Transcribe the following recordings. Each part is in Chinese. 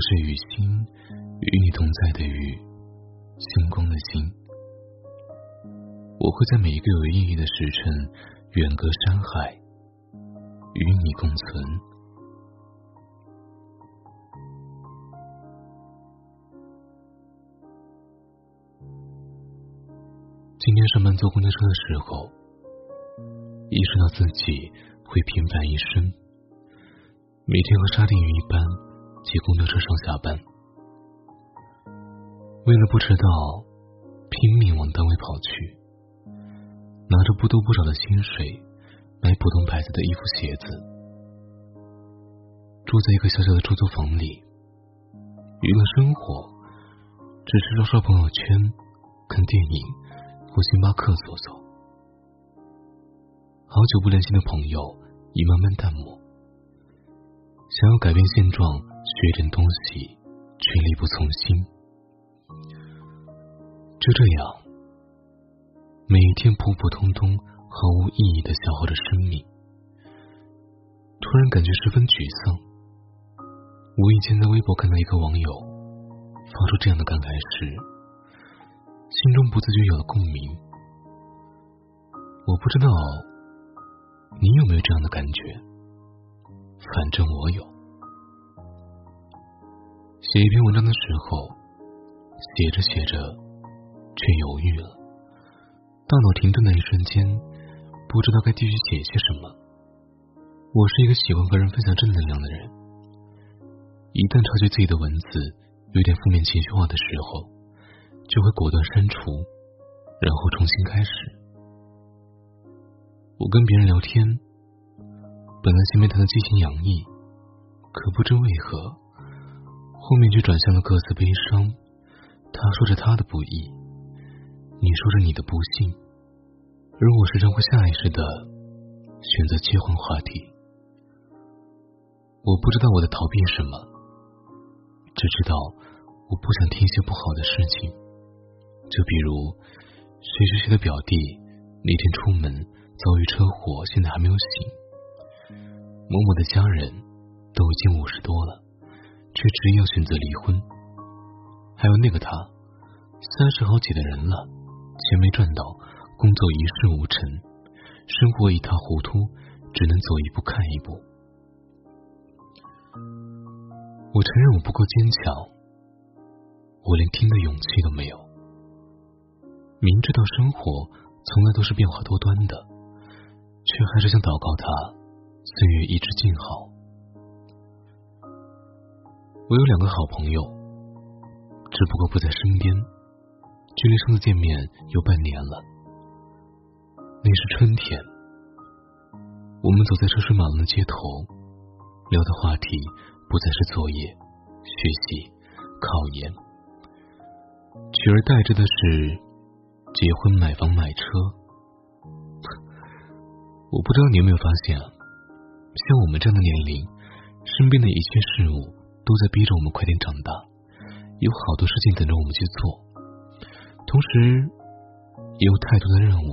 是与星，与你同在的雨，星光的星。我会在每一个有意义的时辰，远隔山海，与你共存。今天上班坐公交车的时候，意识到自己会平凡一生，每天和沙丁鱼一般。挤公交车上下班，为了不迟到，拼命往单位跑去，拿着不多不少的薪水买普通牌子的衣服鞋子，住在一个小小的出租房里，娱乐生活只是刷刷朋友圈、看电影或星巴克走走。好久不联系的朋友已慢慢淡漠，想要改变现状。学点东西，却力不从心。就这样，每天普普通通、毫无意义的消耗着生命。突然感觉十分沮丧。无意间在微博看到一个网友发出这样的感慨时，心中不自觉有了共鸣。我不知道你有没有这样的感觉，反正我有。写一篇文章的时候，写着写着，却犹豫了。大脑停顿的一瞬间，不知道该继续写些什么。我是一个喜欢和人分享正能量的人，一旦察觉自己的文字有点负面情绪化的时候，就会果断删除，然后重新开始。我跟别人聊天，本来前面谈的激情洋溢，可不知为何。后面却转向了各自悲伤，他说着他的不易，你说着你的不幸，而我时常会下意识的选择切换话题。我不知道我在逃避什么，只知道我不想听一些不好的事情，就比如谁谁谁的表弟那天出门遭遇车祸，现在还没有醒；某某的家人都已经五十多了。却执意要选择离婚，还有那个他，三十好几的人了，钱没赚到，工作一事无成，生活一塌糊涂，只能走一步看一步。我承认我不够坚强，我连听的勇气都没有。明知道生活从来都是变化多端的，却还是想祷告他岁月一直静好。我有两个好朋友，只不过不在身边，距离上次见面有半年了。那是春天，我们走在车水马龙的街头，聊的话题不再是作业、学习、考研，取而代之的是结婚、买房、买车。我不知道你有没有发现，像我们这样的年龄，身边的一切事物。都在逼着我们快点长大，有好多事情等着我们去做，同时也有太多的任务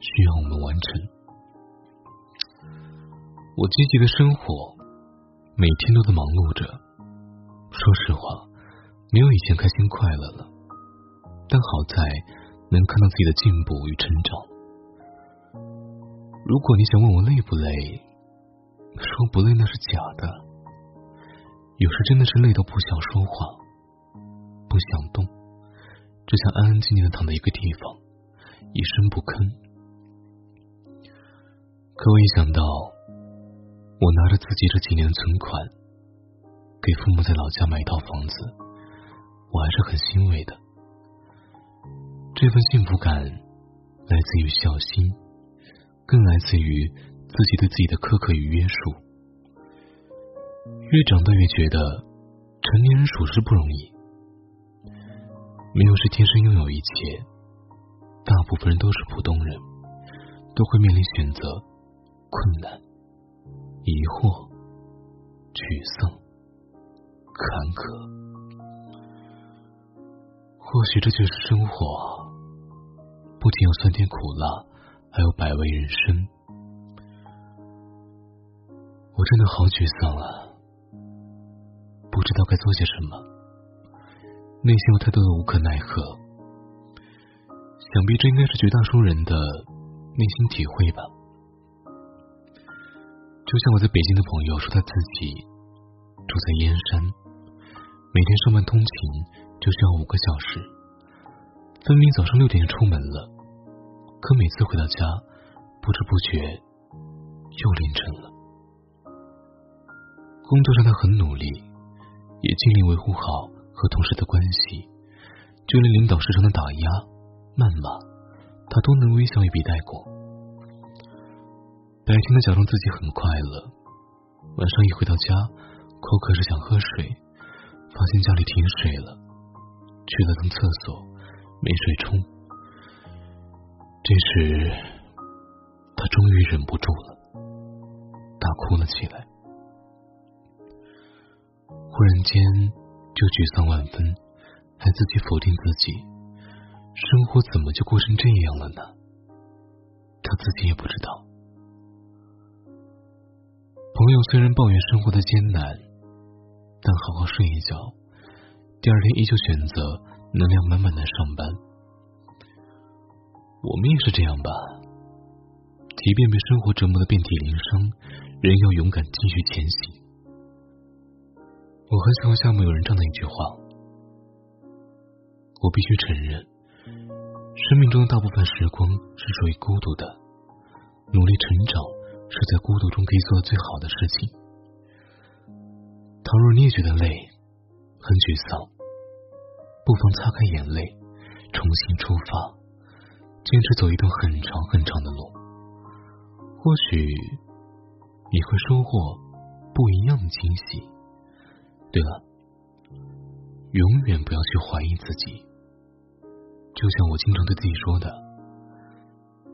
需要我们完成。我积极的生活，每天都在忙碌着。说实话，没有以前开心快乐了，但好在能看到自己的进步与成长。如果你想问我累不累，说不累那是假的。有时真的是累到不想说话，不想动，只想安安静静的躺在一个地方，一声不吭。可我一想到我拿着自己这几年的存款，给父母在老家买一套房子，我还是很欣慰的。这份幸福感来自于孝心，更来自于自己对自己的苛刻与约束。越长大越觉得，成年人属实不容易。没有谁天生拥有一切，大部分人都是普通人，都会面临选择、困难、疑惑、沮丧、坎坷。或许这就是生活，不仅有酸甜苦辣，还有百味人生。我真的好沮丧啊！不知道该做些什么，内心有太多的无可奈何。想必这应该是绝大多数人的内心体会吧。就像我在北京的朋友说，他自己住在燕山，每天上班通勤就需要五个小时，分明早上六点就出门了，可每次回到家，不知不觉又凌晨了。工作上他很努力，也尽力维护好和同事的关系，就连领导时常的打压、谩骂，他都能微笑一笔带过。白天的假装自己很快乐，晚上一回到家，口渴时想喝水，发现家里停水了，去了趟厕所，没水冲。这时，他终于忍不住了，大哭了起来。忽然间就沮丧万分，还自己否定自己，生活怎么就过成这样了呢？他自己也不知道。朋友虽然抱怨生活的艰难，但好好睡一觉，第二天依旧选择能量满满的上班。我们也是这样吧，即便被生活折磨的遍体鳞伤，仍要勇敢继续前行。很喜欢夏目友人这样的一句话：我必须承认，生命中的大部分时光是属于孤独的，努力成长。是在孤独中可以做最好的事情。倘若你也觉得累，很沮丧，不妨擦开眼泪，重新出发，坚持走一段很长很长的路，或许你会收获不一样的惊喜。对了，永远不要去怀疑自己，就像我经常对自己说的：“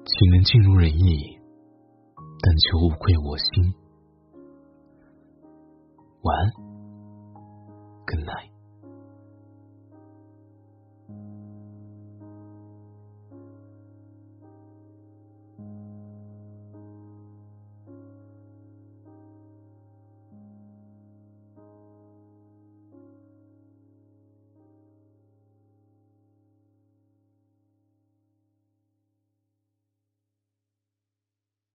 岂能尽如人意？”但求无愧我心。晚安，Good night。